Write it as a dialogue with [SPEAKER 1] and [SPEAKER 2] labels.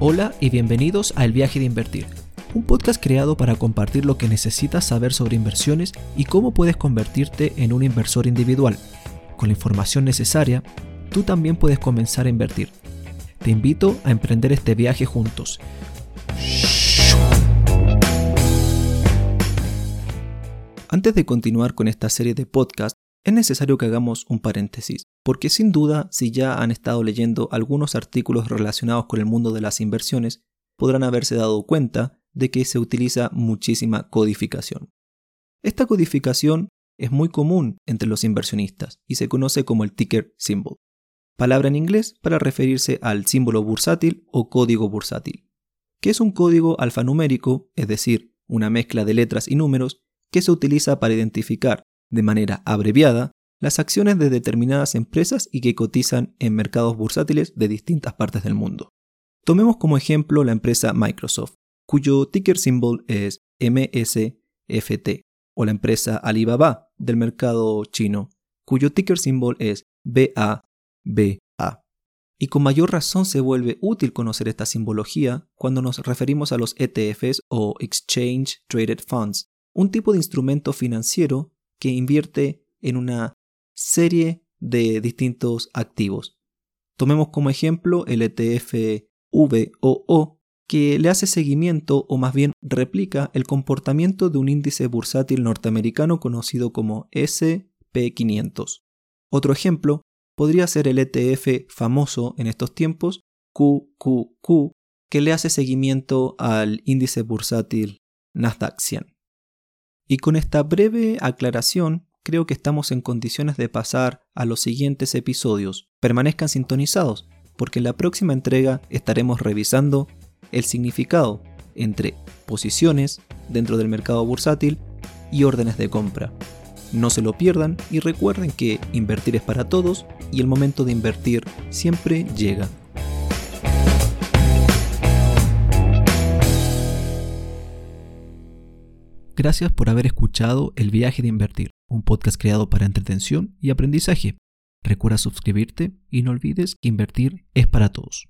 [SPEAKER 1] Hola y bienvenidos a El viaje de invertir, un podcast creado para compartir lo que necesitas saber sobre inversiones y cómo puedes convertirte en un inversor individual. Con la información necesaria, tú también puedes comenzar a invertir. Te invito a emprender este viaje juntos. Antes de continuar con esta serie de podcasts, es necesario que hagamos un paréntesis, porque sin duda, si ya han estado leyendo algunos artículos relacionados con el mundo de las inversiones, podrán haberse dado cuenta de que se utiliza muchísima codificación. Esta codificación es muy común entre los inversionistas y se conoce como el ticker symbol, palabra en inglés para referirse al símbolo bursátil o código bursátil, que es un código alfanumérico, es decir, una mezcla de letras y números que se utiliza para identificar de manera abreviada las acciones de determinadas empresas y que cotizan en mercados bursátiles de distintas partes del mundo. Tomemos como ejemplo la empresa Microsoft, cuyo ticker symbol es MSFT, o la empresa Alibaba del mercado chino, cuyo ticker symbol es BABA. Y con mayor razón se vuelve útil conocer esta simbología cuando nos referimos a los ETFs o Exchange Traded Funds, un tipo de instrumento financiero que invierte en una serie de distintos activos. Tomemos como ejemplo el ETF VOO, que le hace seguimiento o más bien replica el comportamiento de un índice bursátil norteamericano conocido como SP500. Otro ejemplo podría ser el ETF famoso en estos tiempos QQQ, que le hace seguimiento al índice bursátil Nasdaq 100. Y con esta breve aclaración, creo que estamos en condiciones de pasar a los siguientes episodios. Permanezcan sintonizados, porque en la próxima entrega estaremos revisando el significado entre posiciones dentro del mercado bursátil y órdenes de compra. No se lo pierdan y recuerden que invertir es para todos y el momento de invertir siempre llega. Gracias por haber escuchado El viaje de invertir, un podcast creado para entretención y aprendizaje. Recuerda suscribirte y no olvides que invertir es para todos.